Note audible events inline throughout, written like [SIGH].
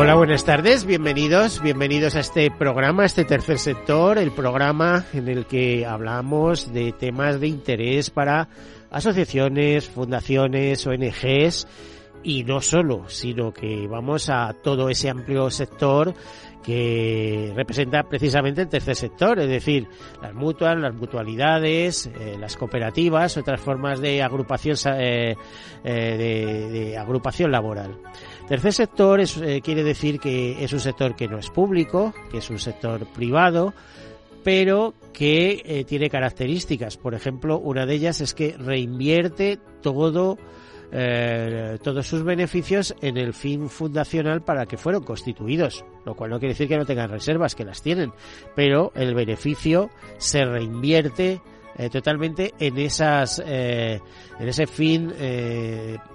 Hola, buenas tardes, bienvenidos, bienvenidos a este programa, este tercer sector, el programa en el que hablamos de temas de interés para asociaciones, fundaciones, ONGs y no solo, sino que vamos a todo ese amplio sector que representa precisamente el tercer sector, es decir, las mutuas, las mutualidades, eh, las cooperativas, otras formas de agrupación eh, eh, de agrupación laboral. Tercer sector eh, quiere decir que es un sector que no es público, que es un sector privado, pero que eh, tiene características. Por ejemplo, una de ellas es que reinvierte todo eh, todos sus beneficios en el fin fundacional para que fueron constituidos, lo cual no quiere decir que no tengan reservas, que las tienen, pero el beneficio se reinvierte totalmente en esas en ese fin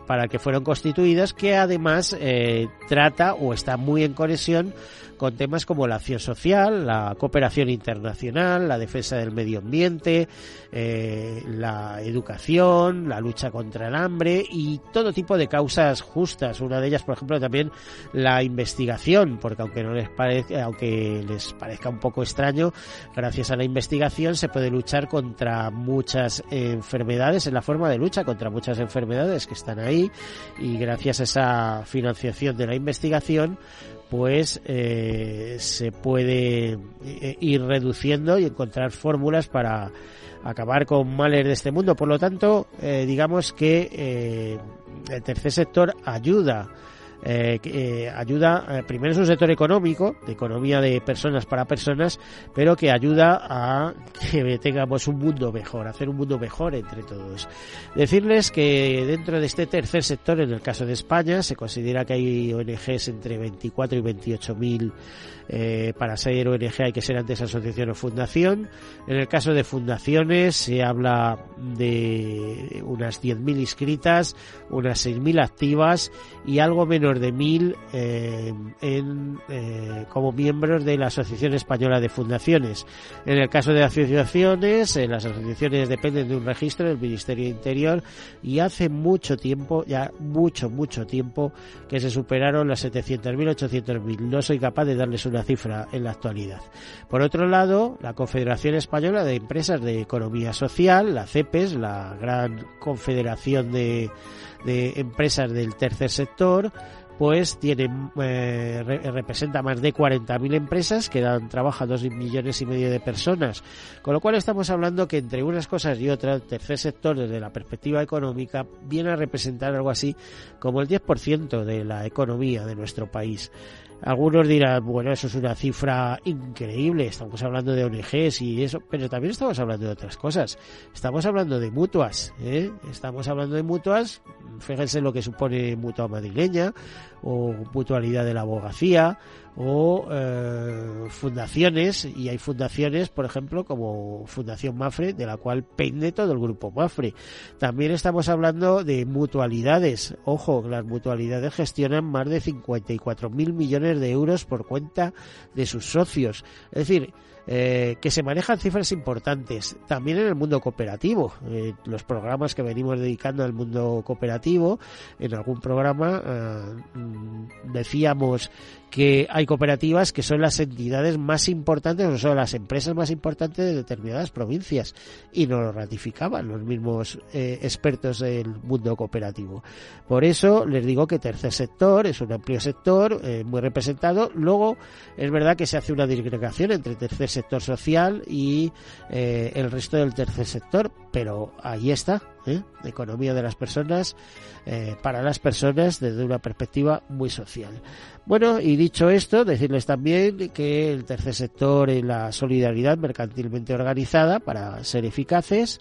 eh, para que fueron constituidas que además trata o está muy en conexión con temas como la acción social, la cooperación internacional, la defensa del medio ambiente, eh, la educación, la lucha contra el hambre y todo tipo de causas justas. Una de ellas, por ejemplo, también la investigación, porque aunque no les parezca, aunque les parezca un poco extraño, gracias a la investigación se puede luchar contra muchas enfermedades, en la forma de lucha contra muchas enfermedades que están ahí y gracias a esa financiación de la investigación pues eh, se puede eh, ir reduciendo y encontrar fórmulas para acabar con males de este mundo. Por lo tanto, eh, digamos que el tercer sector ayuda eh, que eh, ayuda, eh, primero es un sector económico, de economía de personas para personas, pero que ayuda a que [LAUGHS] tengamos un mundo mejor, hacer un mundo mejor entre todos. Decirles que dentro de este tercer sector, en el caso de España, se considera que hay ONGs entre 24 y 28 mil eh, para ser ONG hay que ser antes asociación o fundación. En el caso de fundaciones se habla de unas 10.000 inscritas, unas 6.000 activas y algo menos de 1.000 eh, en, eh, como miembros de la Asociación Española de Fundaciones. En el caso de asociaciones, eh, las asociaciones dependen de un registro del Ministerio Interior y hace mucho tiempo, ya mucho, mucho tiempo, que se superaron las 700.000, 800.000. No soy capaz de darles una cifra en la actualidad. Por otro lado, la Confederación Española de Empresas de Economía Social, la CEPES, la gran confederación de, de empresas del tercer sector, pues tiene eh, representa más de 40.000 empresas que dan trabajo a dos millones y medio de personas, con lo cual estamos hablando que entre unas cosas y otras, el tercer sector desde la perspectiva económica viene a representar algo así como el 10% de la economía de nuestro país. Algunos dirán, bueno, eso es una cifra increíble, estamos hablando de ONGs y eso, pero también estamos hablando de otras cosas. Estamos hablando de mutuas, ¿eh? estamos hablando de mutuas, fíjense lo que supone mutua madrileña o mutualidad de la abogacía o eh, fundaciones y hay fundaciones por ejemplo como Fundación Mafre de la cual pende todo el grupo Mafre. También estamos hablando de mutualidades. Ojo las mutualidades gestionan más de 54 mil millones de euros por cuenta de sus socios. Es decir eh, que se manejan cifras importantes también en el mundo cooperativo. Eh, los programas que venimos dedicando al mundo cooperativo, en algún programa eh, mm, decíamos que hay cooperativas que son las entidades más importantes o son las empresas más importantes de determinadas provincias y no lo ratificaban los mismos eh, expertos del mundo cooperativo. Por eso les digo que tercer sector es un amplio sector eh, muy representado. Luego es verdad que se hace una disgregación entre tercer sector social y eh, el resto del tercer sector, pero ahí está, ¿eh? economía de las personas, eh, para las personas desde una perspectiva muy social. Bueno, y dicho esto, decirles también que el tercer sector y la solidaridad mercantilmente organizada para ser eficaces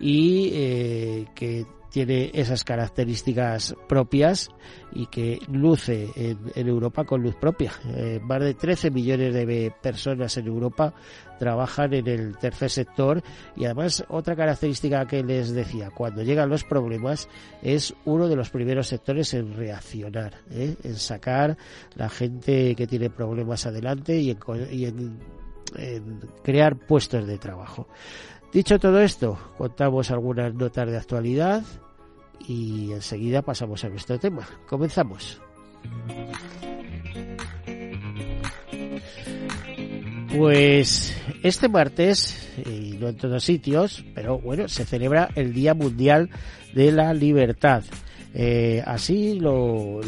y eh, que tiene esas características propias y que luce en, Europa con luz propia. Eh, más de 13 millones de personas en Europa trabajan en el tercer sector y además otra característica que les decía, cuando llegan los problemas es uno de los primeros sectores en reaccionar, ¿eh? en sacar la gente que tiene problemas adelante y en crear puestos de trabajo. Dicho todo esto, contamos algunas notas de actualidad y enseguida pasamos a nuestro tema. Comenzamos. Pues este martes, y no en todos sitios, pero bueno, se celebra el Día Mundial de la Libertad. Eh, así lo,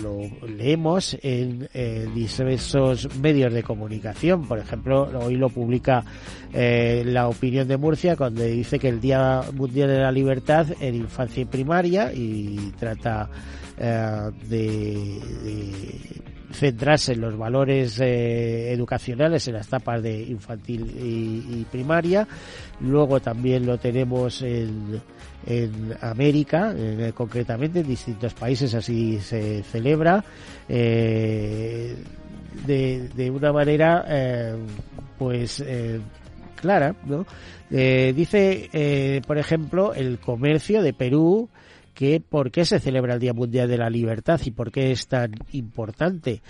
leemos en eh, diversos medios de comunicación. Por ejemplo, hoy lo publica eh, La Opinión de Murcia, cuando dice que el Día Mundial de la Libertad en infancia y primaria y trata de, centrarse en los valores educacionales en las etapas de infantil y, primaria. Luego también lo tenemos en en América, eh, concretamente en distintos países así se celebra eh, de, una manera eh, pues clara, ¿no? dice, por ejemplo, el comercio de Perú que por qué se celebra el Día Mundial de la Libertad y por qué es tan importante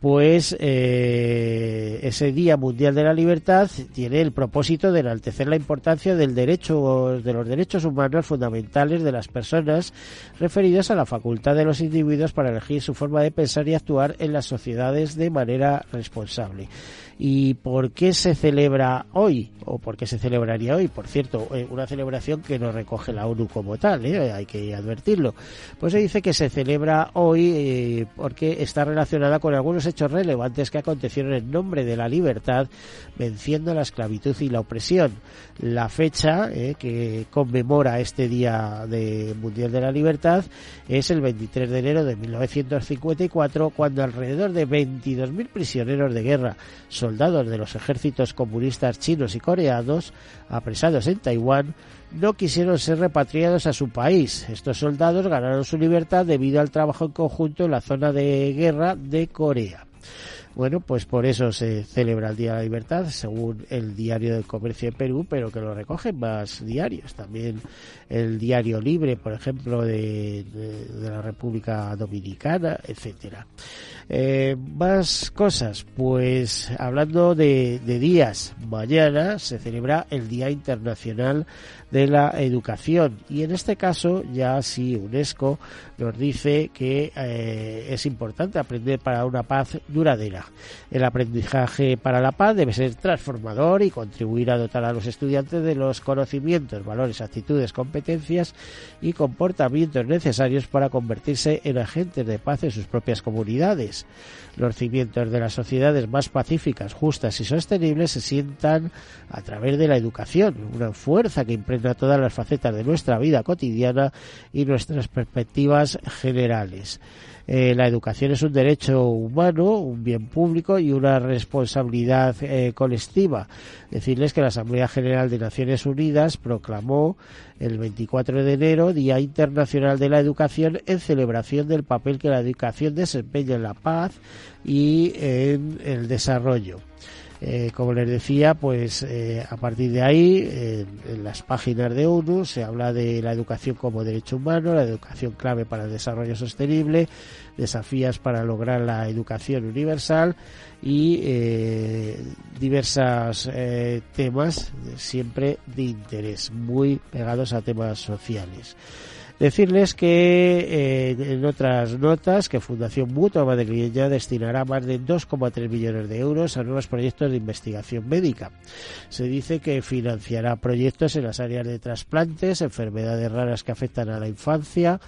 pues eh, ese Día Mundial de la Libertad tiene el propósito de enaltecer la importancia del derecho de los derechos humanos fundamentales de las personas referidos a la facultad de los individuos para elegir su forma de pensar y actuar en las sociedades de manera responsable. ¿Y por qué se celebra hoy? ¿O por qué se celebraría hoy? Por cierto, eh, una celebración que no recoge la ONU como tal, ¿eh? hay que advertirlo. Pues se dice que se celebra hoy eh, porque está relacionada con algunos hechos relevantes que acontecieron en nombre de la libertad, venciendo la esclavitud y la opresión. La fecha que conmemora este Día de Mundial de la Libertad es el 23 de enero de 1954, cuando alrededor de 22.000 prisioneros de guerra soldados de los ejércitos comunistas chinos y coreanos apresados en Taiwán no quisieron ser repatriados a su país. Estos soldados ganaron su libertad debido al trabajo en conjunto en la zona de guerra de Corea. Bueno, pues por eso se celebra el Día de la Libertad, según el Diario del Comercio de Perú, pero que lo recogen más diarios. También el Diario Libre, por ejemplo, de, la República Dominicana, etcétera. Eh, más cosas, pues hablando de, días, mañana se celebra el Día Internacional de la Educación y en este caso ya sí UNESCO nos dice que eh, es importante aprender para una paz duradera. El aprendizaje para la paz debe ser transformador y contribuir a dotar a los estudiantes de los conocimientos, valores, actitudes, competencias y comportamientos necesarios para convertirse en agentes de paz en sus propias comunidades. Los cimientos de las sociedades más pacíficas, justas y sostenibles se sientan a través de la educación, una fuerza que impregna todas las facetas de nuestra vida cotidiana y nuestras perspectivas generales. Eh, la educación es un derecho humano, un bien público y una responsabilidad eh, colectiva. Decirles que la Asamblea General de Naciones Unidas proclamó el 24 de enero Día Internacional de la Educación en celebración del papel que la educación desempeña en la paz y en el desarrollo. Eh, como les decía, pues eh, a partir de ahí, en las páginas de ONU se habla de la educación como derecho humano, la educación clave para el desarrollo sostenible, desafíos para lograr la educación universal y eh, diversos temas siempre de interés, muy pegados a temas sociales. Decirles que eh, en otras notas que Fundación Mutua Madrileña destinará más de 2,3 millones de euros a nuevos proyectos de investigación médica. Se dice que financiará proyectos en las áreas de trasplantes, enfermedades raras que afectan a la infancia,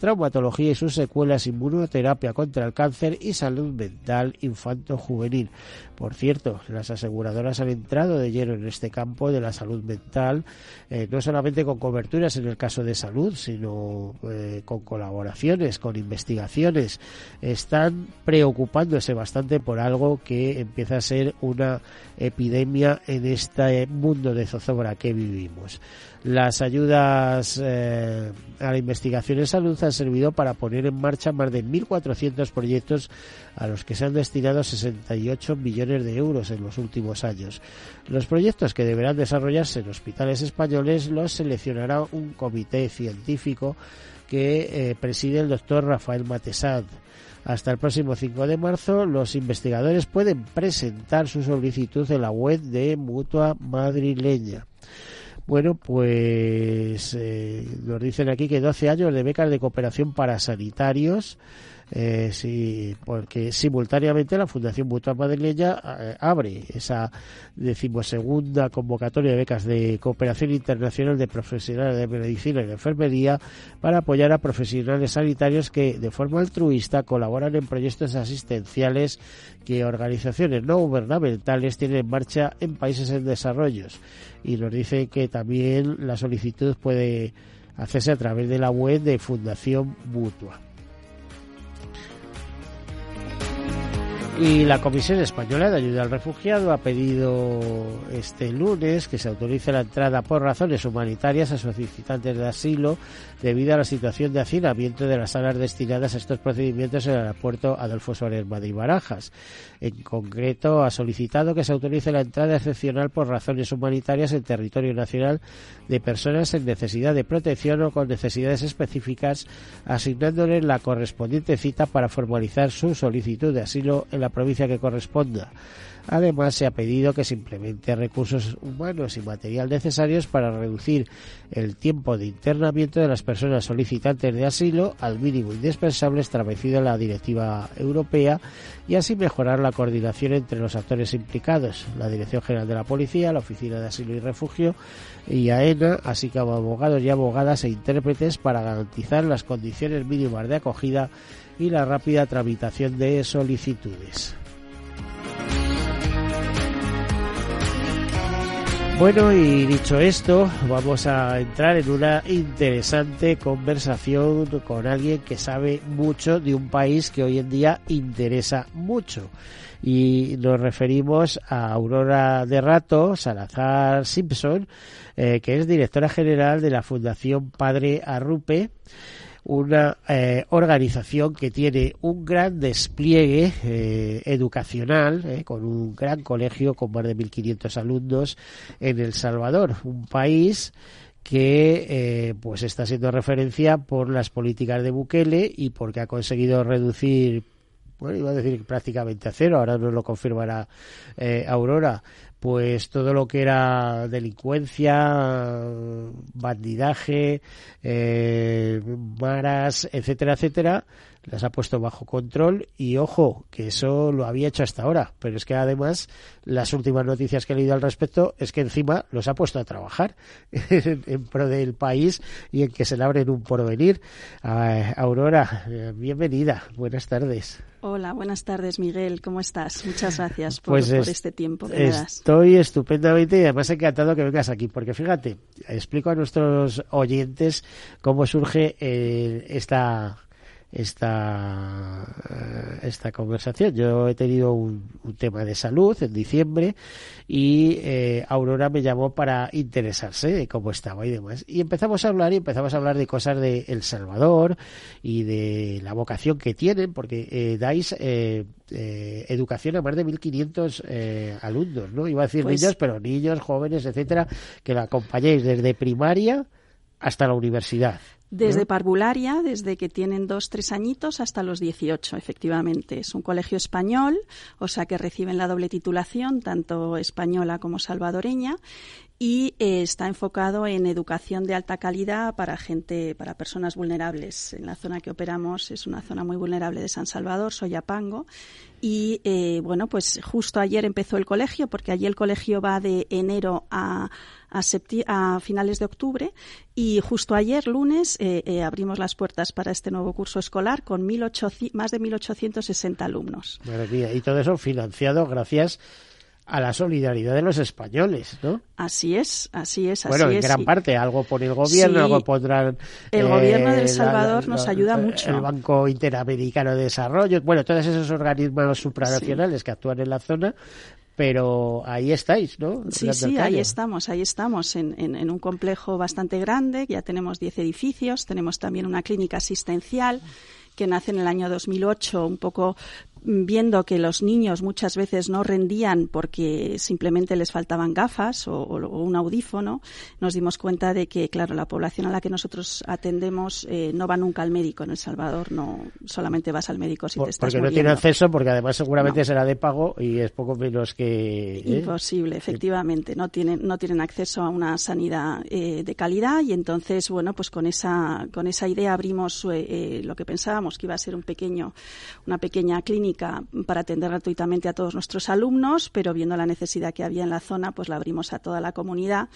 traumatología y sus secuelas, inmunoterapia contra el cáncer y salud mental infanto-juvenil. Por cierto, las aseguradoras han entrado de lleno en este campo de la salud mental, eh, no solamente con coberturas en el caso de salud, sino eh, con colaboraciones, con investigaciones. Están preocupándose bastante por algo que empieza a ser una epidemia en este mundo de zozobra que vivimos. Las ayudas eh, a la investigación en salud han servido para poner en marcha más de 1.400 proyectos a los que se han destinado 68 millones de euros en los últimos años. Los proyectos que deberán desarrollarse en hospitales españoles los seleccionará un comité científico que eh, preside el doctor Rafael Matesad. Hasta el próximo 5 de marzo, los investigadores pueden presentar su solicitud en la web de Mutua Madrileña. Bueno, pues eh, nos dicen aquí que 12 años de becas de cooperación para sanitarios eh, sí, porque simultáneamente la Fundación Mutua Madrileña eh, abre esa decimosegunda convocatoria de becas de cooperación internacional de profesionales de medicina y de enfermería para apoyar a profesionales sanitarios que de forma altruista colaboran en proyectos asistenciales que organizaciones no gubernamentales tienen en marcha en países en desarrollo. Y nos dice que también la solicitud puede hacerse a través de la web de Fundación Mutua. Y la Comisión Española de Ayuda al Refugiado ha pedido este lunes que se autorice la entrada por razones humanitarias a solicitantes de asilo debido a la situación de hacinamiento de las salas destinadas a estos procedimientos en el aeropuerto Adolfo Suárez Madrid Barajas. En concreto, ha solicitado que se autorice la entrada excepcional por razones humanitarias en territorio nacional de personas en necesidad de protección o con necesidades específicas, asignándoles la correspondiente cita para formalizar su solicitud de asilo en la provincia que corresponda. Además, se ha pedido que se implemente recursos humanos y material necesarios para reducir el tiempo de internamiento de las personas solicitantes de asilo al mínimo indispensable establecido en la Directiva Europea y así mejorar la coordinación entre los actores implicados, la Dirección General de la Policía, la Oficina de Asilo y Refugio y AENA, así como abogados y abogadas e intérpretes para garantizar las condiciones mínimas de acogida y la rápida tramitación de solicitudes. Bueno, y dicho esto, vamos a entrar en una interesante conversación con alguien que sabe mucho de un país que hoy en día interesa mucho. Y nos referimos a Aurora de Rato Salazar Simpson, eh, que es directora general de la Fundación Padre Arrupe una eh, organización que tiene un gran despliegue eh, educacional, eh, con un gran colegio con más de 1.500 alumnos en El Salvador, un país que pues está siendo referencia por las políticas de Bukele y porque ha conseguido reducir bueno, iba a decir prácticamente a cero, ahora nos lo confirmará Aurora, pues todo lo que era delincuencia, bandidaje, eh, maras, etcétera, etcétera, las ha puesto bajo control y ojo, que eso lo había hecho hasta ahora, pero es que además las últimas noticias que he leído al respecto es que encima los ha puesto a trabajar [LAUGHS] en, pro del país y en que se le abren un porvenir. Aurora, bienvenida, buenas tardes. Hola, buenas tardes Miguel, ¿cómo estás? Muchas gracias por, pues este tiempo que me das. Estoy estupendamente y además encantado que vengas aquí, porque fíjate, explico a nuestros oyentes cómo surge eh, esta esta, eh, esta conversación. Yo he tenido un, tema de salud en diciembre y eh, Aurora me llamó para interesarse de cómo estaba y demás. Y empezamos a hablar y empezamos a hablar de cosas de El Salvador y de la vocación que tienen, porque eh, dais eh, educación a más de 1.500 alumnos, ¿no? Iba a decir pues niños, pero niños, jóvenes, etcétera, que la acompañéis desde primaria hasta la universidad. Desde parvularia, desde que tienen dos, tres añitos hasta los 18, efectivamente. Es un colegio español, o sea que reciben la doble titulación, tanto española como salvadoreña. y eh, está enfocado en educación de alta calidad para gente, para personas vulnerables. En la zona que operamos es una zona muy vulnerable de San Salvador, Soyapango, y eh, bueno, pues justo ayer empezó el colegio, porque allí el colegio va de enero a, a, finales de octubre y justo ayer, lunes, eh, eh, abrimos las puertas para este nuevo curso escolar con más de 1.860 alumnos. Y todo eso financiado gracias a la solidaridad de los españoles, ¿no? Así es, así es, así bueno, en gran parte, algo por el gobierno, algo pondrán... El gobierno de El Salvador nos ayuda mucho. El Banco Interamericano de Desarrollo, bueno, todos esos organismos supranacionales que actúan en la zona, pero ahí estáis, ¿no? Sí, sí, ahí estamos, ahí estamos, en, en, un complejo bastante grande, ya tenemos 10 edificios, tenemos también una clínica asistencial que nace en el año 2008, un poco viendo que los niños muchas veces no rendían porque simplemente les faltaban gafas o, un audífono, nos dimos cuenta de que, claro, la población a la que nosotros atendemos eh, no va nunca al médico. En El Salvador, no solamente vas al médico si te estás Porque no tiene acceso, porque además seguramente será de pago y es poco menos que... ¿eh? Imposible, efectivamente, no tienen, no tienen acceso a una sanidad eh, de calidad y entonces, bueno, pues con esa, con esa idea abrimos lo que pensábamos que iba a ser un pequeño, una pequeña clínica para atender gratuitamente a todos nuestros alumnos, pero viendo la necesidad que había en la zona, pues la abrimos a toda la comunidad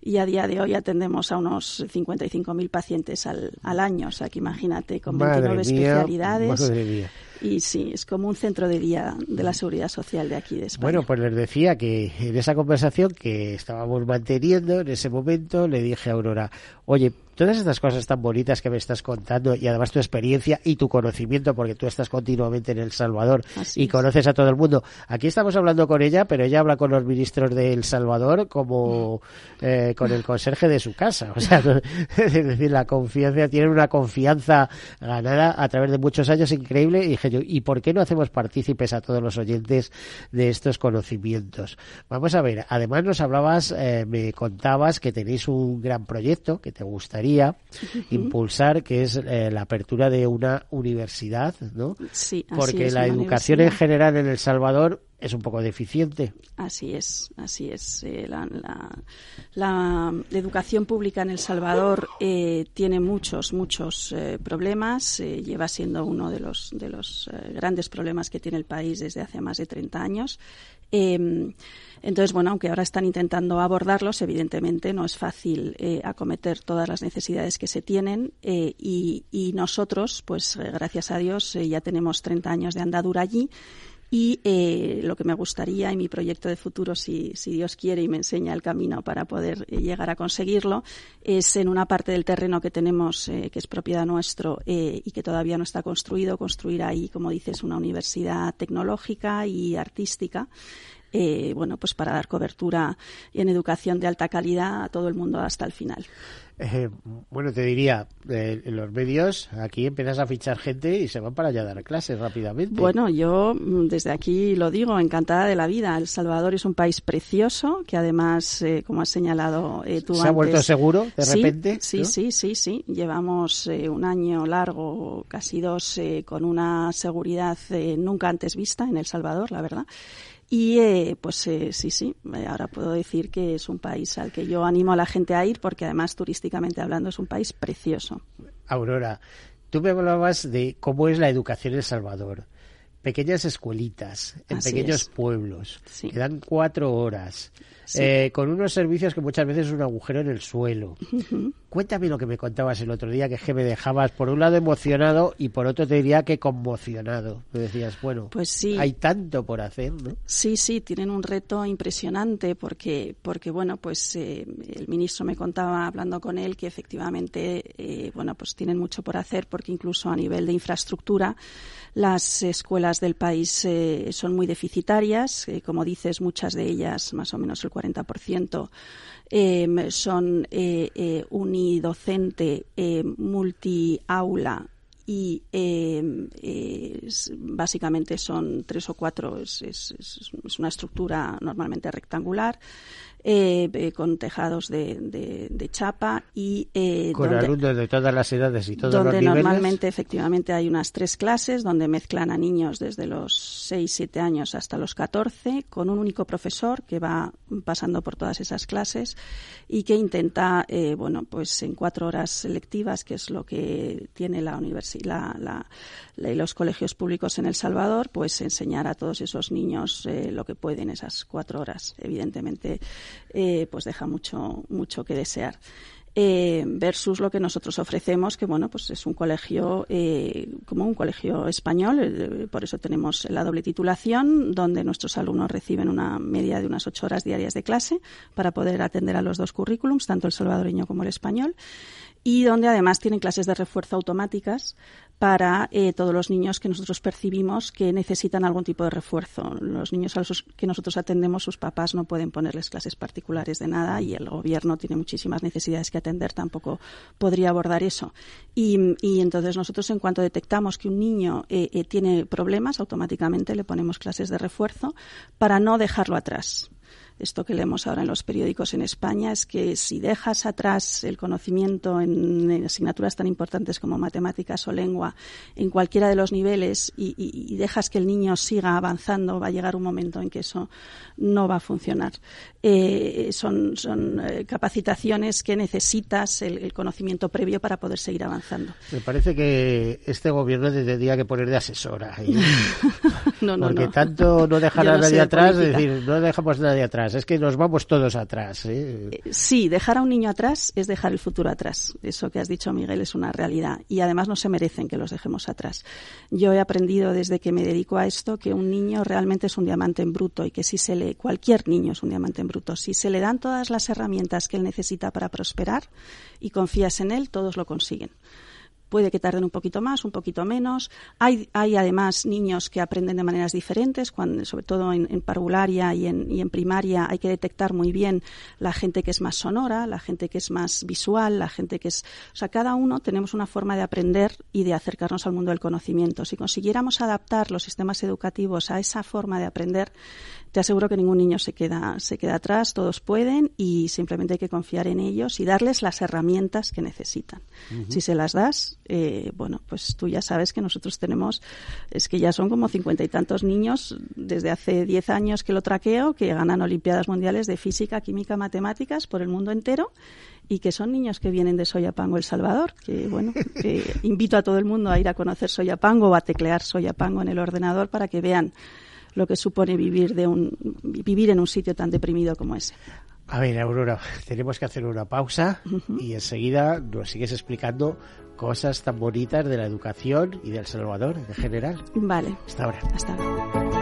y a día de hoy atendemos a unos 55.000 pacientes al, al, año. O sea que imagínate, con 29 especialidades. Y sí, es como un centro de día de la seguridad social de aquí de España. Bueno, pues les decía que en esa conversación que estábamos manteniendo en ese momento, le dije a Aurora, oye, todas estas cosas tan bonitas que me estás contando y además tu experiencia y tu conocimiento, porque tú estás continuamente en El Salvador y conoces a todo el mundo. Aquí estamos hablando con ella, pero ella habla con los ministros de El Salvador como eh, con el conserje de su casa. O sea, [LAUGHS] es decir, la confianza, tienen una confianza ganada a través de muchos años increíble. Y ¿y por qué no hacemos partícipes a todos los oyentes de estos conocimientos? Vamos a ver, además nos hablabas, eh, me contabas que tenéis un gran proyecto que te gustaría impulsar, que es eh, la apertura de una universidad, ¿no? Sí, Porque la educación en general en El Salvador es un poco deficiente. Así es, así es. Eh, la, educación pública en El Salvador eh, tiene muchos, muchos problemas. lleva siendo uno de los, de los grandes problemas que tiene el país desde hace más de 30 años. Em, entonces, bueno, aunque ahora están intentando abordarlos, evidentemente no es fácil eh, acometer todas las necesidades que se tienen eh, y, nosotros, pues eh, gracias a Dios, ya tenemos 30 años de andadura allí y lo que me gustaría y mi proyecto de futuro, si, si, Dios quiere y me enseña el camino para poder llegar a conseguirlo, es en una parte del terreno que tenemos, que es propiedad nuestro y que todavía no está construido, construir ahí, como dices, una universidad tecnológica y artística eh, bueno, pues para dar cobertura en educación de alta calidad a todo el mundo hasta el final. Eh, bueno, te diría, eh, en los medios aquí empiezas a fichar gente y se van para allá a dar clases rápidamente. Bueno, yo mm, desde aquí lo digo, encantada de la vida. El Salvador es un país precioso que además, como has señalado tú ¿Se ha vuelto seguro de repente? Sí, sí, sí, sí. Llevamos un año largo, casi dos, con una seguridad nunca antes vista en El Salvador, la verdad. Y eh, pues eh, sí, sí, ahora puedo decir que es un país al que yo animo a la gente a ir porque además turísticamente hablando es un país precioso. Aurora, tú me hablabas de cómo es la educación en El Salvador. Pequeñas escuelitas, en pequeños pueblos, que dan cuatro horas, con unos servicios que muchas veces es un agujero en el suelo. Cuéntame lo que me contabas el otro día, que me dejabas por un lado emocionado y por otro te diría que conmocionado. Me decías, bueno, pues sí. hay tanto por hacer, ¿no? Sí, sí, tienen un reto impresionante porque, porque bueno, pues eh, el ministro me contaba hablando con él que efectivamente, eh, bueno, pues tienen mucho por hacer porque incluso a nivel de infraestructura las escuelas del país eh, son muy deficitarias. como dices, muchas de ellas, más o menos el 40%, son unidocente, multi-aula y básicamente son tres o cuatro, es, es, una estructura normalmente rectangular eh, eh, con tejados de, de, chapa y eh, con alumnos de todas las edades y todos donde los niveles. normalmente efectivamente hay unas tres clases donde mezclan a niños desde los 6, 7 años hasta los 14 con un único profesor que va pasando por todas esas clases y que intenta, eh, bueno, pues en cuatro horas lectivas, que es lo que tiene la universidad, la, los colegios públicos en El Salvador, pues enseñar a todos esos niños eh, lo que pueden esas cuatro horas. Evidentemente, eh, pues deja mucho, mucho que desear. Eh, versus lo que nosotros ofrecemos, que bueno, pues es un colegio como un colegio español, por eso tenemos la doble titulación, donde nuestros alumnos reciben una media de unas ocho horas diarias de clase para poder atender a los dos currículums, tanto el salvadoreño como el español y donde además tienen clases de refuerzo automáticas para eh, todos los niños que nosotros percibimos que necesitan algún tipo de refuerzo. Los niños a los que nosotros atendemos, sus papás no pueden ponerles clases particulares de nada y el gobierno tiene muchísimas necesidades que atender, tampoco podría abordar eso. Y, entonces nosotros, en cuanto detectamos que un niño eh, eh, tiene problemas, automáticamente le ponemos clases de refuerzo para no dejarlo atrás esto que leemos ahora en los periódicos en España es que si dejas atrás el conocimiento en, asignaturas tan importantes como matemáticas o lengua en cualquiera de los niveles y, dejas que el niño siga avanzando, va a llegar un momento en que eso no va a funcionar. Eh, son, son eh, capacitaciones que necesitas el, conocimiento previo para poder seguir avanzando. Me parece que este gobierno tendría que poner de asesora. [LAUGHS] no, no, Porque tanto no dejar a nadie atrás, es decir, no dejamos a nadie atrás es que nos vamos todos atrás. ¿eh? ¿eh? Sí, dejar a un niño atrás es dejar el futuro atrás. Eso que has dicho, Miguel, es una realidad. Y además no se merecen que los dejemos atrás. Yo he aprendido desde que me dedico a esto que un niño realmente es un diamante en bruto y que si se le, cualquier niño es un diamante en bruto, si se le dan todas las herramientas que él necesita para prosperar y confías en él, todos lo consiguen puede que tarden un poquito más, un poquito menos. Hay, hay además niños que aprenden de maneras diferentes, cuando, sobre todo en, parvularia y en, y en, primaria hay que detectar muy bien la gente que es más sonora, la gente que es más visual, la gente que es... O sea, cada uno tenemos una forma de aprender y de acercarnos al mundo del conocimiento. Si consiguiéramos adaptar los sistemas educativos a esa forma de aprender, te aseguro que ningún niño se queda, se queda atrás, todos pueden y simplemente hay que confiar en ellos y darles las herramientas que necesitan. Si se las das, eh, bueno, pues tú ya sabes que nosotros tenemos, es que ya son como cincuenta y tantos niños desde hace diez años que lo traqueo, que ganan Olimpiadas Mundiales de Física, Química, Matemáticas por el mundo entero y que son niños que vienen de Soyapango, El Salvador, que bueno, que [LAUGHS] invito a todo el mundo a ir a conocer Soyapango o a teclear Soyapango en el ordenador para que vean lo que supone vivir, de un, vivir en un sitio tan deprimido como ese. A ver, Aurora, [LAUGHS] tenemos que hacer una pausa y enseguida nos sigues explicando cosas tan bonitas de la educación y del Salvador en general. Vale. Hasta ahora. Hasta ahora.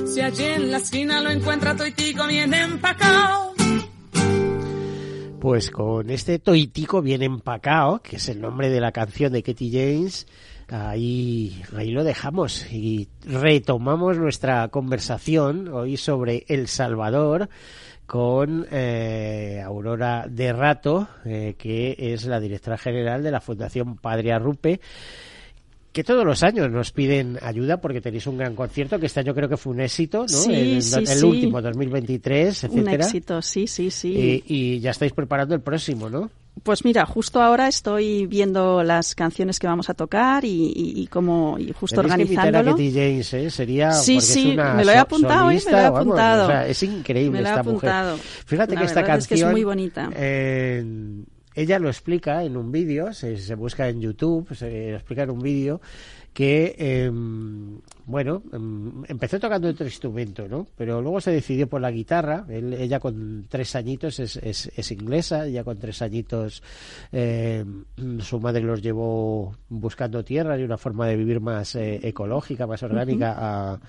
Pues con este toitico bien empacado, que es el nombre de la canción de Katie James, ahí, ahí lo dejamos y retomamos nuestra conversación hoy sobre El Salvador con eh, Aurora de Rato, eh, que es la directora general de la Fundación Padre Arrupe que todos los años nos piden ayuda porque tenéis un gran concierto que este año creo que fue un éxito, ¿no? Sí, el, sí, el sí. último, 2023, etcétera. Un éxito, sí, sí, sí. Y, y, ya estáis preparando el próximo, ¿no? Pues mira, justo ahora estoy viendo las canciones que vamos a tocar y, y, y como y justo organizándolo. Que invitar a James, ¿eh? Sería sí, sí, es una me lo he apuntado, solista, ¿eh? me lo he vamos, apuntado. o sea, es increíble me lo he esta apuntado. mujer. Fíjate La que esta canción es que es muy bonita. Eh, ella lo explica en un vídeo, se, se, busca en YouTube, se explica en un vídeo que, eh, bueno, eh, empezó tocando otro instrumento, ¿no? Pero luego se decidió por la guitarra. Él, ella con tres añitos es, es, es, inglesa, ya con tres añitos eh, su madre los llevó buscando tierra y una forma de vivir más eh, ecológica, más orgánica uh -huh.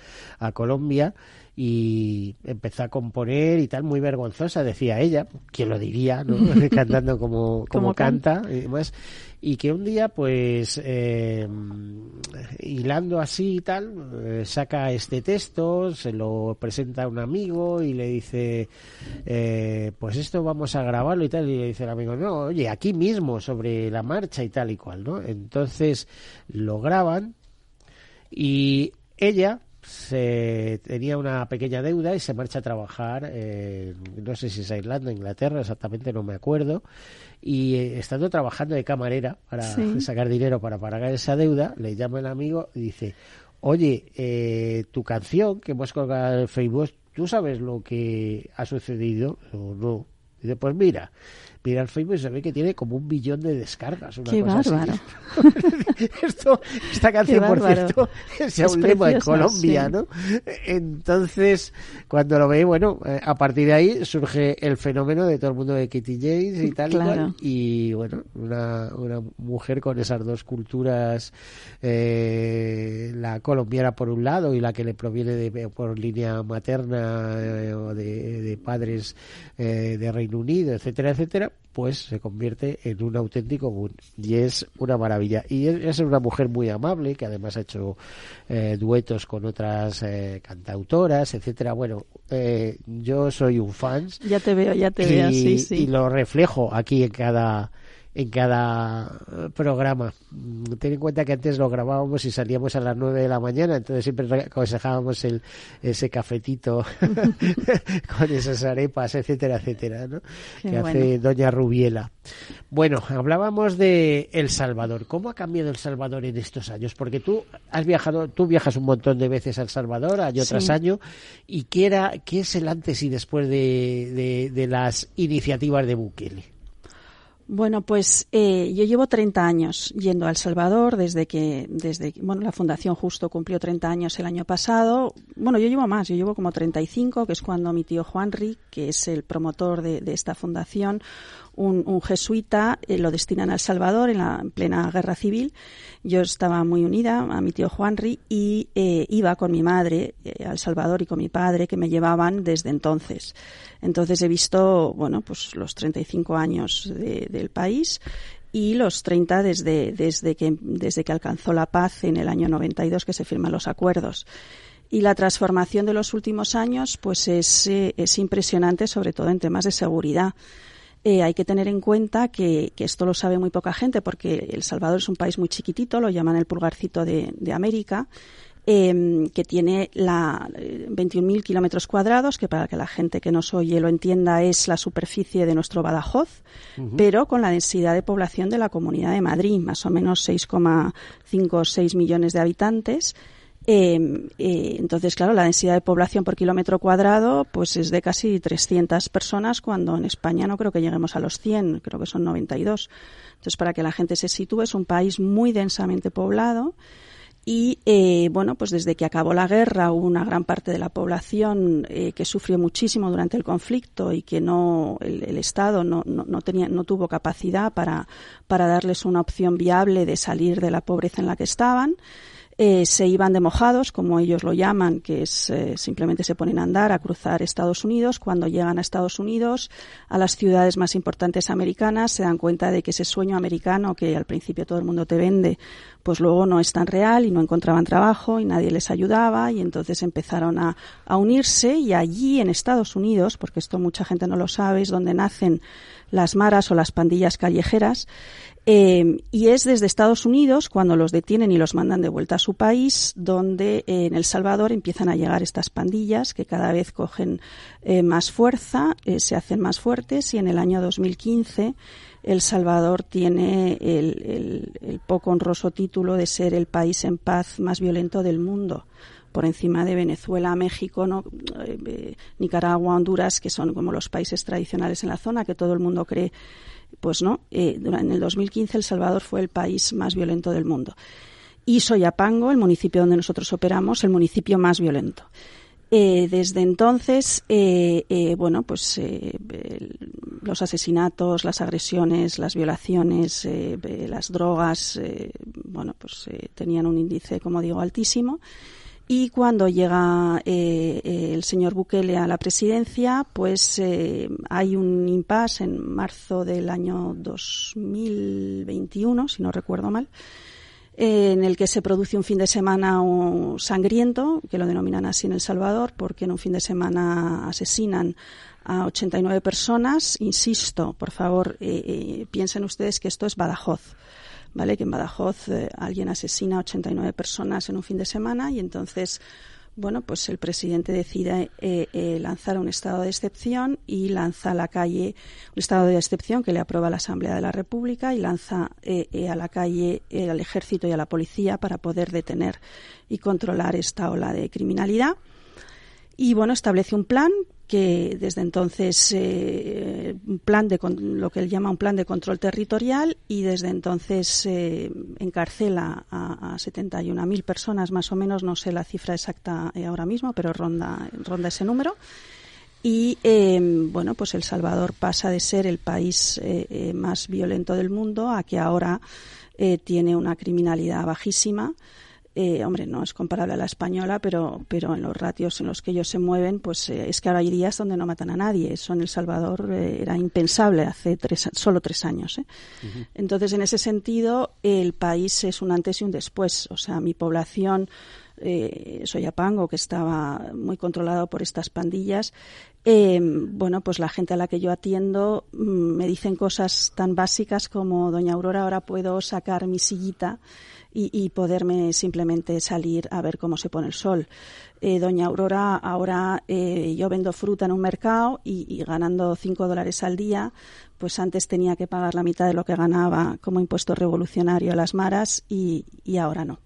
a, a Colombia y empezó a componer y tal, muy vergonzosa, decía ella, quien lo diría, ¿no? [LAUGHS] [LAUGHS] cantando como, como canta y demás, y que un día, pues, eh, hilando así y tal, eh, saca este texto, se lo presenta a un amigo y le dice, eh, pues esto vamos a grabarlo y tal, y le dice el amigo, no, oye, aquí mismo, sobre la marcha y tal y cual, ¿no? Entonces lo graban y ella se tenía una pequeña deuda y se marcha a trabajar, eh, no sé si es a Irlanda, Inglaterra, exactamente no me acuerdo, y eh, estando trabajando de camarera para sí. [LAUGHS] sacar dinero para pagar esa deuda, le llama el amigo y dice, oye, eh, tu canción que hemos colgado en Facebook, ¿tú sabes lo que ha sucedido o no? Dice, pues mira, mira el Facebook y se ve que tiene como un billón de descargas. Una Qué cosa bárbaro. Así. [LAUGHS] Esto, esta canción, por cierto, [LAUGHS] es es un lema preciosa, Colombia, sí. ¿no? Entonces, cuando lo ve, bueno, eh, a partir de ahí surge el fenómeno de todo el mundo de Kitty James y tal Claro. y bueno, una, una mujer con esas dos culturas, eh, la colombiana por un lado y la que le proviene de, por línea materna eh, o de, de padres eh, de Reino Unido, etcétera, etcétera, pues se convierte en un auténtico boom. Y es una maravilla. Y es, una mujer muy amable, que además ha hecho eh, duetos con otras eh, cantautoras, etcétera. Bueno, eh, yo soy un fan. Ya te veo, ya te y, veo, sí, sí. y lo reflejo aquí en cada en cada programa. Mm, Ten en cuenta que antes lo grabábamos y salíamos a las 9 de la mañana, entonces siempre aconsejábamos el, ese cafetito [LAUGHS] [LAUGHS] con esas arepas, etcétera, etcétera, ¿no? Qué que bueno. hace Doña Rubiela. Bueno, hablábamos de El Salvador. ¿Cómo ha cambiado El Salvador en estos años? Porque tú has viajado, tú viajas un montón de veces a El Salvador, año Sí. tras año, y ¿qué, era, qué es el antes y después de, de, de las iniciativas de Bukele? Bueno, pues eh, yo llevo 30 años yendo a El Salvador desde que, desde, bueno, la fundación justo cumplió 30 años el año pasado. bueno, yo llevo más, yo llevo como 35, que es cuando mi tío Juanri, que es el promotor de, esta fundación, un, jesuita, eh, lo destinan a El Salvador en la plena guerra civil. Yo estaba muy unida a mi tío Juanri y eh, iba con mi madre a El Salvador y con mi padre, que me llevaban desde entonces. Entonces he visto, bueno, pues los 35 años del país y los 30 desde, desde, que, desde que alcanzó la paz en el año 92 que se firman los acuerdos. Y la transformación de los últimos años pues es, eh, es impresionante, sobre todo en temas de seguridad. Eh, hay que tener en cuenta que, que, esto lo sabe muy poca gente porque El Salvador es un país muy chiquitito, lo llaman el pulgarcito de, de América, eh, que tiene la 21.000 eh, kilómetros cuadrados, que para que la gente que nos oye lo entienda es la superficie de nuestro Badajoz, pero con la densidad de población de la Comunidad de Madrid, más o menos 6,5 o 6 millones de habitantes. Eh, entonces, claro, la densidad de población por kilómetro cuadrado pues es de casi 300 personas, cuando en España no creo que lleguemos a los 100, creo que son 92. Entonces, para que la gente se sitúe, es un país muy densamente poblado y eh, bueno, pues desde que acabó la guerra hubo una gran parte de la población eh, que sufrió muchísimo durante el conflicto y que no el, Estado no, no, no, tenía no tuvo capacidad para para darles una opción viable de salir de la pobreza en la que estaban. Eh, se iban de mojados, como ellos lo llaman, que es eh, simplemente se ponen a andar, a cruzar Estados Unidos. Cuando llegan a Estados Unidos, a las ciudades más importantes americanas, se dan cuenta de que ese sueño americano que al principio todo el mundo te vende, pues luego no es tan real y no encontraban trabajo y nadie les ayudaba y entonces empezaron a, a unirse y allí en Estados Unidos, porque esto mucha gente no lo sabe, es donde nacen las maras o las pandillas callejeras eh, y es desde Estados Unidos, cuando los detienen y los mandan de vuelta a su país, donde eh, en El Salvador empiezan a llegar estas pandillas que cada vez cogen eh, más fuerza, se hacen más fuertes y en el año 2015 El Salvador tiene el, el poco honroso título de ser el país en paz más violento del mundo por encima de Venezuela, México, ¿no? Nicaragua, Honduras, que son como los países tradicionales en la zona, que todo el mundo cree pues no, eh, en el 2015 El Salvador fue el país más violento del mundo. Y Soyapango, el municipio donde nosotros operamos, el municipio más violento. Eh, desde entonces, eh, bueno, pues los asesinatos, las agresiones, las violaciones, las drogas, bueno, pues tenían un índice, como digo, altísimo. Y cuando llega eh, el señor Bukele a la presidencia, pues eh, hay un impasse en marzo del año 2021, si no recuerdo mal, en el que se produce un fin de semana sangriento, que lo denominan así en El Salvador, porque en un fin de semana asesinan a 89 personas. Insisto, por favor, eh, piensen ustedes que esto es Badajoz. ¿Vale? Que en Badajoz eh, alguien asesina a 89 personas en un fin de semana y entonces, bueno, pues el presidente decide eh, eh, lanzar un estado de excepción y lanza a la calle un estado de excepción que le aprueba la Asamblea de la República y lanza a la calle al ejército y a la policía para poder detener y controlar esta ola de criminalidad. Y bueno, establece un plan que desde entonces eh, plan de lo que él llama un plan de control territorial y desde entonces eh, encarcela a, a 71.000 personas más o menos. No sé la cifra exacta eh, ahora mismo pero ronda ronda ese número. Y bueno pues el Salvador pasa de ser el país más violento del mundo a que ahora tiene una criminalidad bajísima eh, hombre, no es comparable a la española, pero, pero en los ratios en los que ellos se mueven, pues eh, es que ahora hay días donde no matan a nadie. Eso en El Salvador eh, era impensable hace tres, solo tres años. Entonces, en ese sentido, el país es un antes y un después. O sea, mi población eh, Soyapango, que estaba muy controlado por estas pandillas, bueno, pues la gente a la que yo atiendo mm, me dicen cosas tan básicas como, Doña Aurora, ahora puedo sacar mi sillita y, poderme simplemente salir a ver cómo se pone el sol. Eh, doña Aurora, ahora eh, yo vendo fruta en un mercado y, ganando cinco dólares al día, pues antes tenía que pagar la mitad de lo que ganaba como impuesto revolucionario a las maras y, ahora no.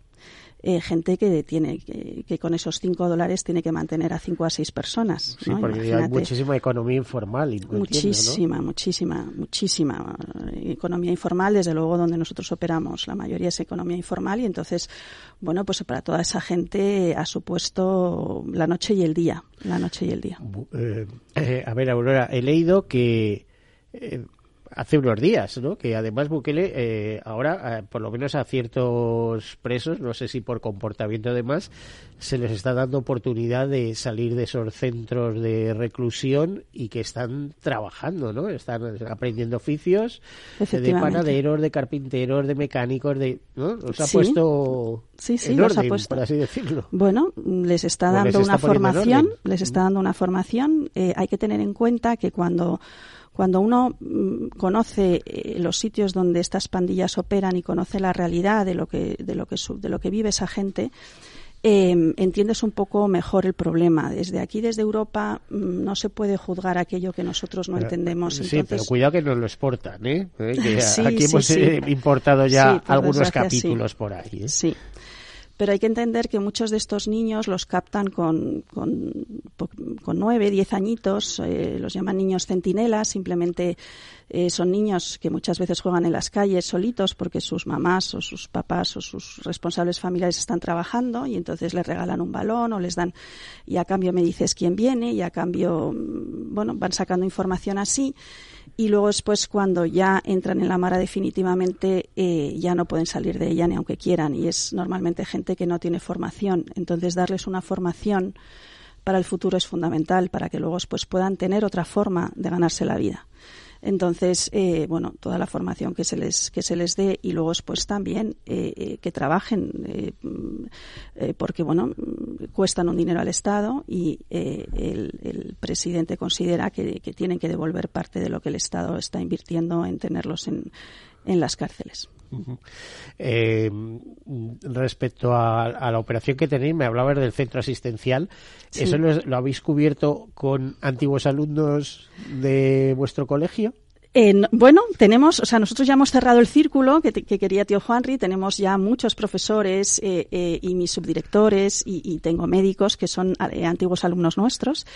Eh, gente que tiene que, con esos cinco dólares tiene que mantener a cinco a seis personas. Sí, porque hay muchísima economía informal. muchísima, muchísima, muchísima economía informal, desde luego donde nosotros operamos. La mayoría es economía informal y entonces, bueno, pues para toda esa gente ha supuesto la noche y el día. La noche y el día. Eh, eh, a ver, Aurora, he leído que hace unos días, ¿no? Que además Bukele eh, ahora, eh, por lo menos a ciertos presos, no sé si por comportamiento además, se les está dando oportunidad de salir de esos centros de reclusión y que están trabajando, ¿no? Están aprendiendo oficios de panaderos, de carpinteros, de mecánicos, de, ¿no? Los ha puesto sí, sí, en ha puesto. por así decirlo. Bueno, les está dando una formación, les está dando una formación. Eh, hay que tener en cuenta que cuando cuando uno mm, conoce eh, los sitios donde estas pandillas operan y conoce la realidad de lo que, de lo que, de lo que vive esa gente, em, entiendes un poco mejor el problema. Desde aquí, desde Europa, mm, no se puede juzgar aquello que nosotros no entendemos. Sí, pero cuidado que nos lo exportan, ¿eh? [LAUGHS] ¿Eh? aquí hemos importado ya algunos capítulos por ahí. Sí. Pero hay que entender que muchos de estos niños los captan con, con, con nueve, diez añitos, eh, los llaman niños centinelas, simplemente eh, son niños que muchas veces juegan en las calles solitos porque sus mamás o sus papás o sus responsables familiares están trabajando y entonces les regalan un balón o les dan y a cambio me dices quién viene y a cambio, mm, bueno, van sacando información así. Y luego después cuando ya entran en la mara definitivamente eh, ya no pueden salir de ella ni aunque quieran. Y es normalmente gente que no tiene formación. Entonces darles una formación para el futuro es fundamental para que luego después puedan tener otra forma de ganarse la vida entonces, eh, bueno, toda la formación que se les que se les dé y luego después también eh, eh, que trabajen, porque bueno, cuestan un dinero al Estado y el, presidente considera que, tienen que devolver parte de lo que el Estado está invirtiendo en tenerlos en, en las cárceles. Respecto a, la operación que tenéis, me hablabas del centro asistencial. ¿Eso lo, habéis cubierto con antiguos alumnos de vuestro colegio? bueno, tenemos, o sea, nosotros ya hemos cerrado el círculo que, quería tío Juanri, tenemos ya muchos profesores eh, eh, y mis subdirectores y, tengo médicos que son eh, antiguos alumnos nuestros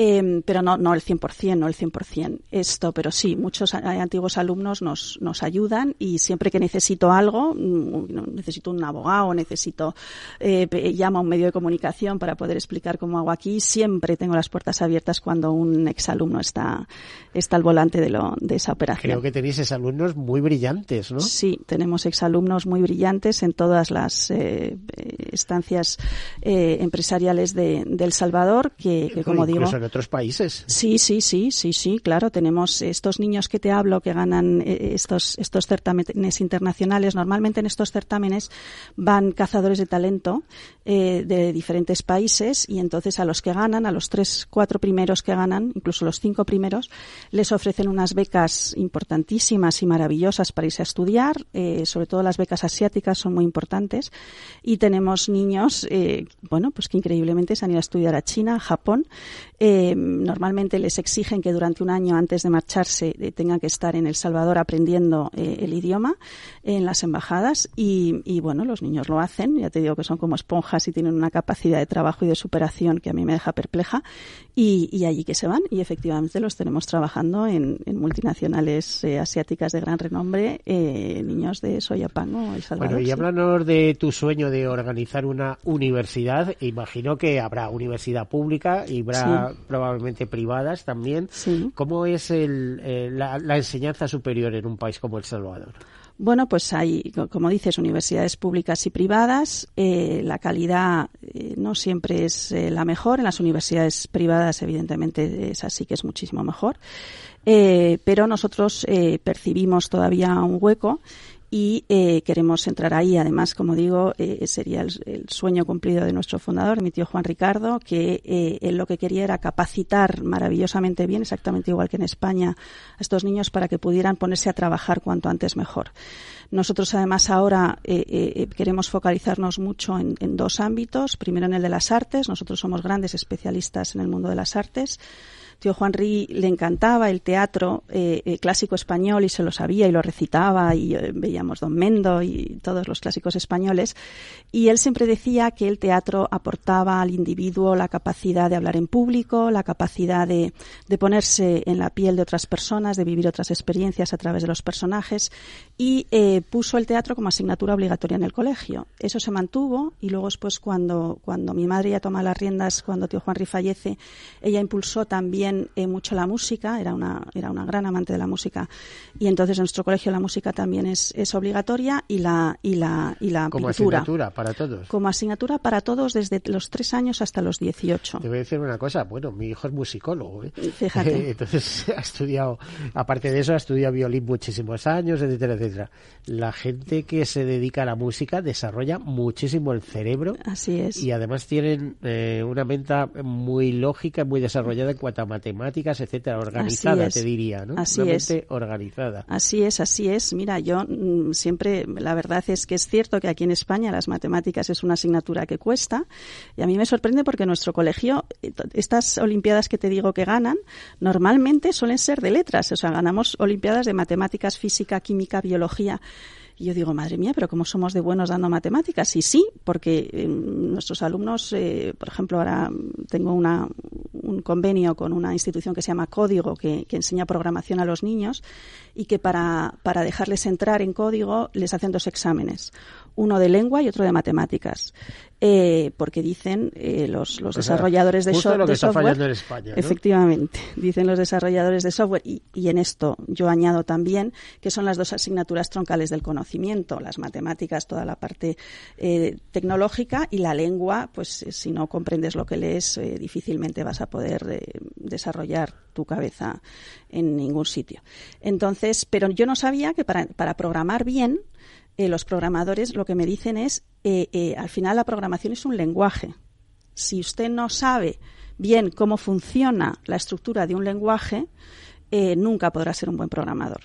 eh, pero no, no el 100%, no el 100% esto, pero sí, muchos antiguos alumnos nos, nos ayudan y siempre que necesito algo, mm, necesito un abogado, necesito, eh, llamo a un medio de comunicación para poder explicar cómo hago aquí, siempre tengo las puertas abiertas cuando un exalumno está, está al volante de, lo, de esa operación. Creo que tenéis exalumnos muy brillantes, ¿no? Sí, tenemos exalumnos muy brillantes en todas las eh, estancias eh, empresariales de, de El Salvador, que, que como digo otros países. Sí, sí, sí, sí, sí, claro. Tenemos estos niños que te hablo que ganan eh, estos, estos certámenes internacionales. Normalmente en estos certámenes van cazadores de talento eh, de diferentes países y entonces a los que ganan, a los tres, cuatro primeros que ganan, incluso los cinco primeros, les ofrecen unas becas importantísimas y maravillosas para irse a estudiar. Eh, sobre todo las becas asiáticas son muy importantes. Y tenemos niños, bueno, pues que increíblemente se han ido a estudiar a China, a Japón. Eh, normalmente les exigen que durante un año antes de marcharse eh, tengan que estar en El Salvador aprendiendo eh, el idioma en las embajadas y, bueno, los niños lo hacen. Ya te digo que son como esponjas y tienen una capacidad de trabajo y de superación que a mí me deja perpleja y, allí que se van y efectivamente los tenemos trabajando en, multinacionales asiáticas de gran renombre, niños de Soyapango, El Salvador. Bueno, y háblanos de tu sueño de organizar una universidad. Imagino que habrá universidad pública y habrá probablemente privadas también. ¿Cómo es el, eh, la, enseñanza superior en un país como El Salvador? Bueno, pues hay, como dices, universidades públicas y privadas. Eh, la calidad eh, no siempre es la mejor. En las universidades privadas, evidentemente, es así que es muchísimo mejor. pero nosotros percibimos todavía un hueco y eh, queremos entrar ahí. Además, como digo, eh, sería el, sueño cumplido de nuestro fundador, mi tío Juan Ricardo, que eh, él lo que quería era capacitar maravillosamente bien, exactamente igual que en España, a estos niños para que pudieran ponerse a trabajar cuanto antes mejor. Nosotros, además, ahora queremos focalizarnos mucho en, en dos ámbitos. Primero, en el de las artes. Nosotros somos grandes especialistas en el mundo de las artes tío Juanri le encantaba el teatro eh, eh, clásico español y se lo sabía y lo recitaba y eh, veía diríamos Don Mendo y todos los clásicos españoles, y él siempre decía que el teatro aportaba al individuo la capacidad de hablar en público, la capacidad de, de ponerse en la piel de otras personas, de vivir otras experiencias a través de los personajes, y puso el teatro como asignatura obligatoria en el colegio. Eso se mantuvo y luego después cuando, cuando mi madre ya toma las riendas, cuando tío Juanri fallece, ella impulsó también eh, mucho la música, era una, era una gran amante de la música y entonces en nuestro colegio la música también es, es obligatoria y la, y la, y la Como pintura. asignatura para todos. Como asignatura para todos desde los tres años hasta los 18. Te voy a decir una cosa, bueno, mi hijo es musicólogo, ¿eh? Fíjate. [LAUGHS] Entonces [LAUGHS] ha estudiado, aparte de eso, ha estudiado violín muchísimos años, etcétera, etcétera. La gente que se dedica a la música desarrolla muchísimo el cerebro Así es. y además tienen eh, una mente muy lógica, muy desarrollada en cuanto a matemáticas, etcétera, organizada, te diría, ¿no? Así una es. mente organizada. Así es, así es. Mira, yo mm, siempre, la verdad es que es cierto que aquí en España las matemáticas es una asignatura que cuesta y a mí me sorprende porque nuestro colegio, eh, estas olimpiadas que te digo que ganan, normalmente suelen ser de letras, o sea, ganamos olimpiadas de matemáticas, física, química, biología. Y yo digo, madre mía, pero ¿cómo somos de buenos dando matemáticas? Y sí, porque eh, nuestros alumnos, eh, por ejemplo, ahora mm, tengo una, un convenio con una institución que se llama Código, que, enseña programación a los niños y que para, para dejarles entrar en código les hacen dos exámenes, uno de lengua y otro de matemáticas. Eh, porque dicen eh, los, los sea, desarrolladores de, so- lo que de está software. en España, ¿no? Efectivamente, [LAUGHS] dicen los desarrolladores de software. Y, y en esto yo añado también que son las dos asignaturas troncales del conocimiento, las matemáticas, toda la parte eh, tecnológica y la lengua, pues eh, si no comprendes lo que lees, difícilmente vas a poder desarrollar tu cabeza en ningún sitio. Entonces, pero yo no sabía que para, para programar bien, eh, los programadores lo que me dicen es, eh, eh, al final la programación es un lenguaje. Si usted no sabe bien cómo funciona la estructura de un lenguaje, eh, nunca podrá ser un buen programador.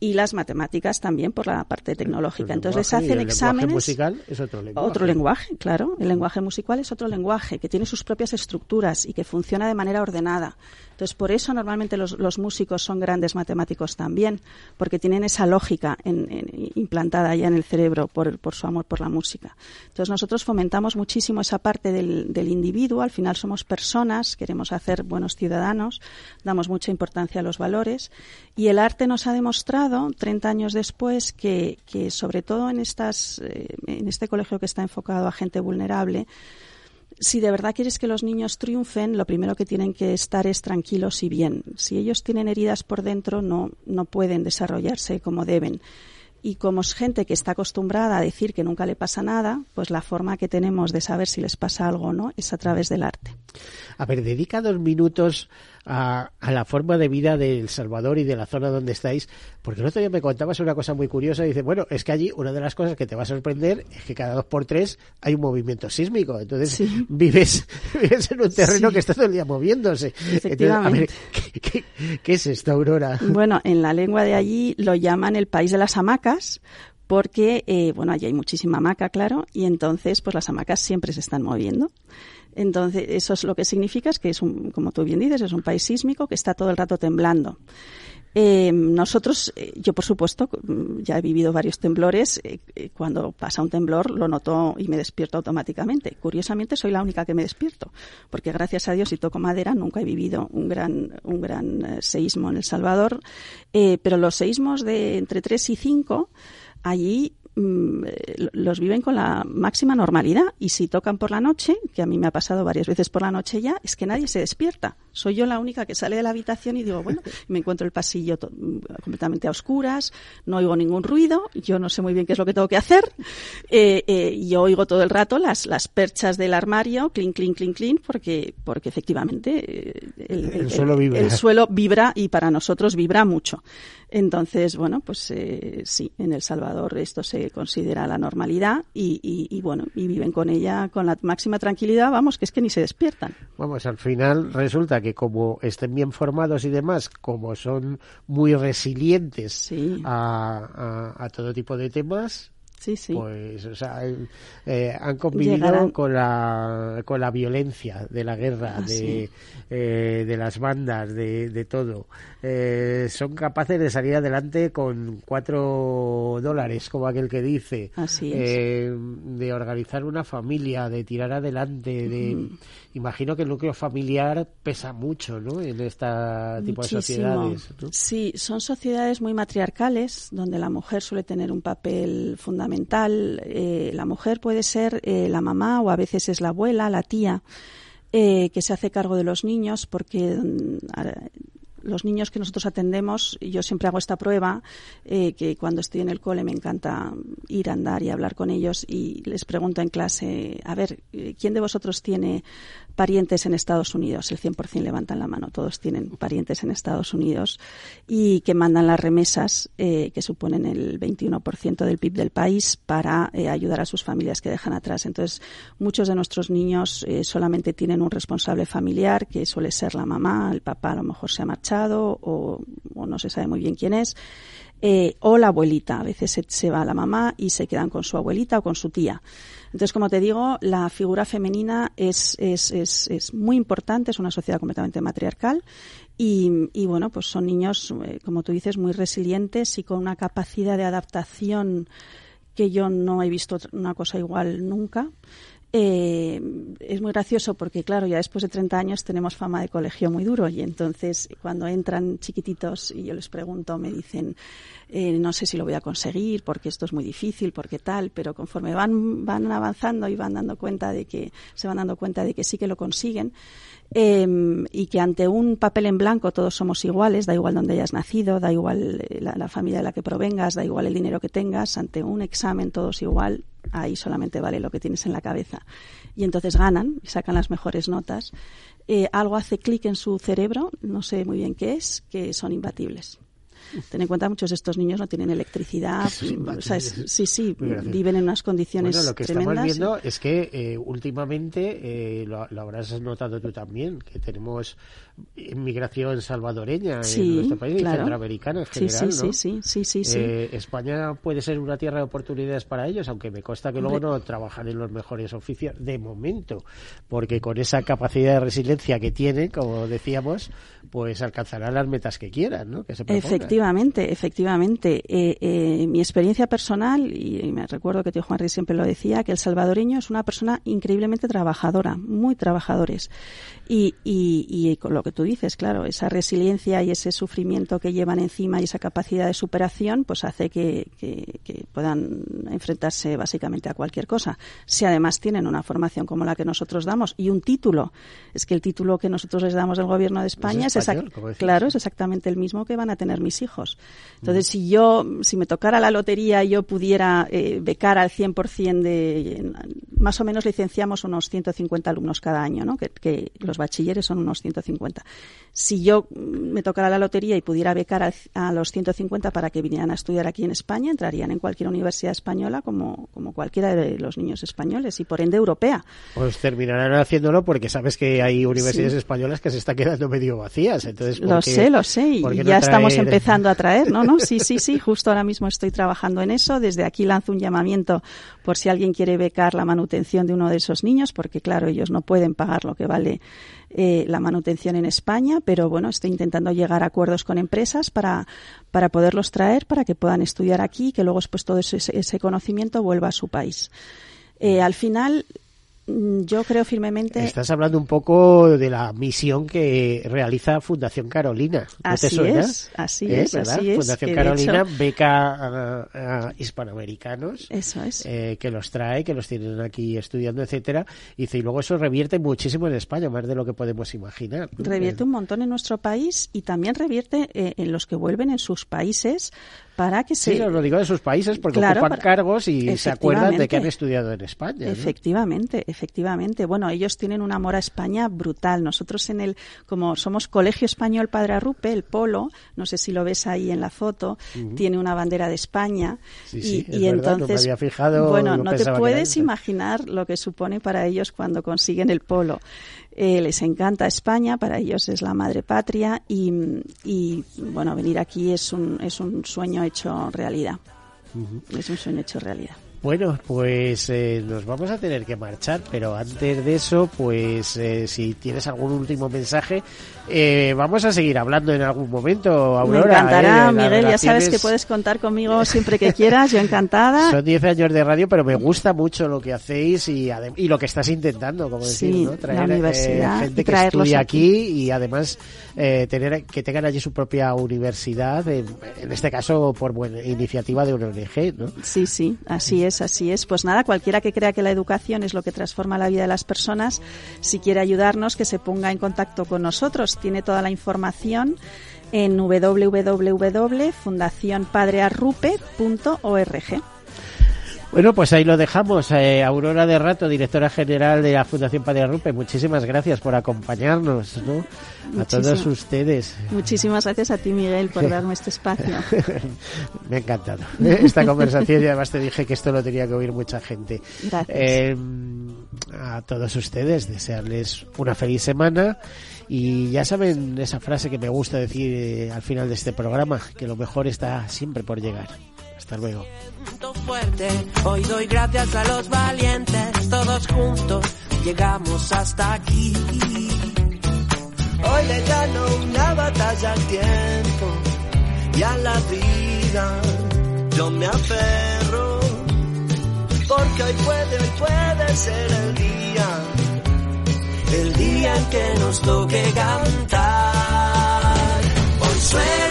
Y las matemáticas también por la parte tecnológica. Entonces les hacen el lenguaje exámenes. musical es otro lenguaje. Otro lenguaje, claro. El lenguaje musical es otro lenguaje que tiene sus propias estructuras y que funciona de manera ordenada. Entonces, por eso normalmente los, los músicos son grandes matemáticos también, porque tienen esa lógica en- en- implantada ya en el cerebro por, por su amor por la música. Entonces, nosotros fomentamos muchísimo esa parte del, del individuo. Al final somos personas, queremos hacer buenos ciudadanos, damos mucha importancia a los valores. Y el arte nos ha demostrado, 30 años después, que, sobre todo en, estas, eh, en este colegio que está enfocado a gente vulnerable, si de verdad quieres que los niños triunfen, lo primero que tienen que estar es tranquilos y bien. Si ellos tienen heridas por dentro, no, no pueden desarrollarse como deben. Y como es gente que está acostumbrada a decir que nunca le pasa nada, pues la forma que tenemos de saber si les pasa algo o no es a través del arte. A ver, dedica dos minutos a, a la forma de vida de El Salvador y de la zona donde estáis, porque el otro día me contabas una cosa muy curiosa. Dice, bueno, es que allí una de las cosas que te va a sorprender es que cada dos por tres hay un movimiento sísmico. Entonces Sí. [LAUGHS] vives, vives en un terreno Sí. que está todo el día moviéndose. Entonces, a ver. ¿qué, qué, qué es esto, Aurora? Bueno, en la lengua de allí lo llaman el país de las hamacas porque, eh, bueno, allí hay muchísima hamaca, claro, y entonces, pues las hamacas siempre se están moviendo. Entonces, eso es lo que significa es que es un, como tú bien dices, es un país sísmico que está todo el rato temblando. Eh, nosotros, eh, yo por supuesto, mm, ya he vivido varios temblores. eh, eh, cuando pasa un temblor lo noto y me despierto automáticamente. Curiosamente soy la única que me despierto, porque gracias a Dios y toco madera nunca he vivido un gran, un gran seísmo en El Salvador. Pero los seísmos de entre 3 y 5, allí mm, los viven con la máxima normalidad y si tocan por la noche, que a mí me ha pasado varias veces por la noche ya, es que nadie se despierta. Soy yo la única que sale de la habitación y digo, bueno, [LAUGHS] me encuentro el pasillo completamente a oscuras, no oigo ningún ruido, yo no sé muy bien qué es lo que tengo que hacer, eh, eh, y yo oigo todo el rato las, las perchas del armario, clink, clink, clink, clink, porque, porque efectivamente eh, El suelo vibra. el suelo vibra y para nosotros vibra mucho. Entonces, bueno, pues eh, sí, en El Salvador esto se considera la normalidad y, y- y, bueno, y viven con ella con la máxima tranquilidad, vamos, que es que ni se despiertan. Vamos, al final resulta que como estén bien formados y demás, como son muy resilientes Sí. a, a- a todo tipo de temas, Sí, sí. Pues, o sea, eh, han convivido con la, con la violencia de la guerra, ah, de, eh, de las bandas, de, de todo. Eh, son capaces de salir adelante con cuatro dólares, como aquel que dice. Así es. de organizar una familia, de tirar adelante, de... Imagino que el núcleo familiar pesa mucho, ¿no? En este tipo de sociedades. Sí, son sociedades muy matriarcales, donde la mujer suele tener un papel fundamental eh, la mujer puede ser eh, la mamá o a veces es la abuela, la tía, eh, que se hace cargo de los niños porque mm, los niños que nosotros atendemos, yo siempre hago esta prueba, que cuando estoy en el cole me encanta ir a andar y hablar con ellos y les pregunto en clase, a ver, ¿quién de vosotros tiene parientes en Estados Unidos. El 100% levantan la mano. Todos tienen parientes en Estados Unidos y que mandan las remesas eh, que suponen el 21% del PIB del país para eh, ayudar a sus familias que dejan atrás. Entonces, muchos de nuestros niños eh, solamente tienen un responsable familiar que suele ser la mamá, el papá a lo mejor se ha marchado o, o no se sabe muy bien quién es. Eh, o la abuelita. A veces se, va la mamá y se quedan con su abuelita o con su tía. Entonces, como te digo, la figura femenina es, es, es, es muy importante, es una sociedad completamente matriarcal y, y bueno, pues son niños, eh, como tú dices, muy resilientes y con una capacidad de adaptación que yo no he visto una cosa igual nunca. Eh, es muy gracioso porque, claro, ya después de 30 años tenemos fama de colegio muy duro y entonces cuando entran chiquititos y yo les pregunto, me dicen, eh, no sé si lo voy a conseguir porque esto es muy difícil, porque tal, pero conforme van, van avanzando y van dando cuenta de que, se van dando cuenta de que sí que lo consiguen, Em, y que ante un papel en blanco todos somos iguales, da igual donde hayas nacido, da igual eh, la, familia de la que provengas, da igual el dinero que tengas, ante un examen todos igual, ahí solamente vale lo que tienes en la cabeza. Y entonces ganan y sacan las mejores notas. Eh, algo hace clic en su cerebro, no sé muy bien qué es, que son imbatibles. Ten en cuenta, muchos de estos niños no tienen electricidad. sí, sí, viven en unas condiciones bueno, lo que estamos viendo es que eh, últimamente, eh, lo, lo, habrás notado tú también, que tenemos inmigración salvadoreña en nuestro país y centroamericana en general. Sí, sí, sí, sí, eh, España puede ser una tierra de oportunidades para ellos, aunque me consta que luego no trabajan en los mejores oficios de momento, porque con esa capacidad de resiliencia que tienen, como decíamos, pues alcanzarán las metas que quieran, ¿no? Que se efectivamente, efectivamente. Eh, eh, mi experiencia personal, y, me recuerdo que tío Juan siempre lo decía, que el salvadoreño es una persona increíblemente trabajadora, muy trabajadores. Y, y, y con lo que tú dices, claro, esa resiliencia y ese sufrimiento que llevan encima y esa capacidad de superación, pues hace que, que, puedan enfrentarse básicamente a cualquier cosa. Si además tienen una formación como la que nosotros damos y un título, es que el título que nosotros les damos del gobierno de España es, claro, es exactamente el mismo que van a tener mis hijos. Entonces, si yo, si me tocara la lotería, yo pudiera eh, becar al 100% de, más o menos licenciamos unos 150 alumnos cada año, ¿no? Que, que los bachilleres son unos 150. Si yo me tocara la lotería y pudiera becar a, los 150 para que vinieran a estudiar aquí en España, entrarían en cualquier universidad española como, como cualquiera de los niños españoles y por ende europea. Pues terminarán haciéndolo porque sabes que hay universidades españolas que se están quedando medio vacías. Entonces, lo sé, lo sé. Y ya estamos empezando a traer, ¿no? ¿no? Sí, sí, sí. [LAUGHS] Justo ahora mismo estoy trabajando en eso. Desde aquí lanzo un llamamiento por si alguien quiere becar la manutención de uno de esos niños, porque claro, ellos no pueden pagar lo que vale eh, la manutención en España, pero bueno, estoy intentando llegar a acuerdos con empresas para, para poderlos traer, para que puedan estudiar aquí y que luego después todo ese, ese conocimiento vuelva a su país. Eh, al final, yo creo firmemente. Estás hablando un poco de la misión que realiza Fundación Carolina. así es, así ¿Eh? es, así Fundación Carolina beca a, hispanoamericanos. Eso es. Eh, que los trae, que los tienen aquí estudiando, etcétera. Y, y luego eso revierte muchísimo en España, más de lo que podemos imaginar. Revierte un montón en nuestro país y también revierte eh, en los que vuelven en sus países para que se... Sí, lo digo de sus países porque ocupan cargos y se acuerdan de que han estudiado en España. Efectivamente, efectivamente. Bueno, ellos tienen un amor a España brutal. Nosotros en el, como somos Colegio Español Padre Arrupe, el polo, no sé si lo ves ahí en la foto, tiene una bandera de España. y, y entonces, no fijado, bueno, no te puedes imaginar lo que supone para ellos cuando consiguen el polo. Eh, les encanta España, para ellos es la madre patria y, y bueno, venir aquí es un, es un sueño hecho realidad. Es un sueño hecho realidad. Bueno, pues eh, nos vamos a tener que marchar, pero antes de eso, pues eh, si tienes algún último mensaje, eh, vamos a seguir hablando en algún momento, Aurora. Me encantará, Miguel, ya sabes que puedes contar conmigo [LAUGHS] siempre que quieras, yo encantada. Son 10 años de radio, pero me gusta mucho lo que hacéis y, y lo que estás intentando, como decir, ¿no? Traer gente que estudia aquí. y además tener que tengan allí su propia universidad, en, en este caso por buena iniciativa de una ONG, ¿no? Sí, sí, así es así es. Pues nada, cualquiera que crea que la educación es lo que transforma la vida de las personas, si quiere ayudarnos, que se ponga en contacto con nosotros. Tiene toda la información en www.fundacionpadrearrupe.org. Bueno, pues ahí lo dejamos. Eh, Aurora de Rato, directora general de la Fundación Padre Rupe, muchísimas gracias por acompañarnos, ¿no? A todos ustedes. Muchísimas gracias a ti, Miguel, por darme este espacio. [LAUGHS] Me ha encantado ¿eh? [LAUGHS] esta conversación y además te dije que esto lo tenía que oír mucha gente. Gracias. Eh, a todos ustedes, desearles una feliz semana y ya saben esa frase que me gusta decir al final de este programa, que lo mejor está siempre por llegar. Hasta luego. Hoy doy gracias a los valientes, todos juntos llegamos hasta aquí. Hoy le gano una batalla al tiempo y a la vida. Yo me aferro porque hoy puede, puede ser el día, el día en que nos toque cantar. Hoy suena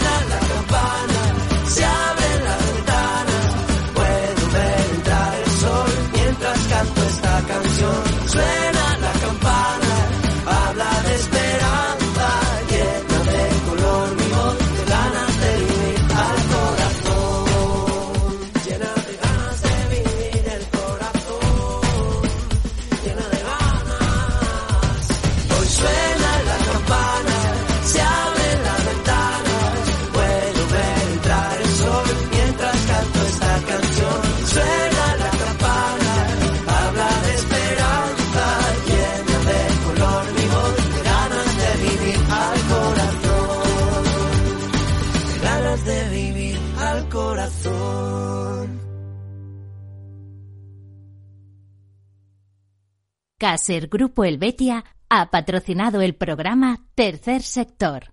Caser Grupo Helvetia ha patrocinado el programa Tercer Sector.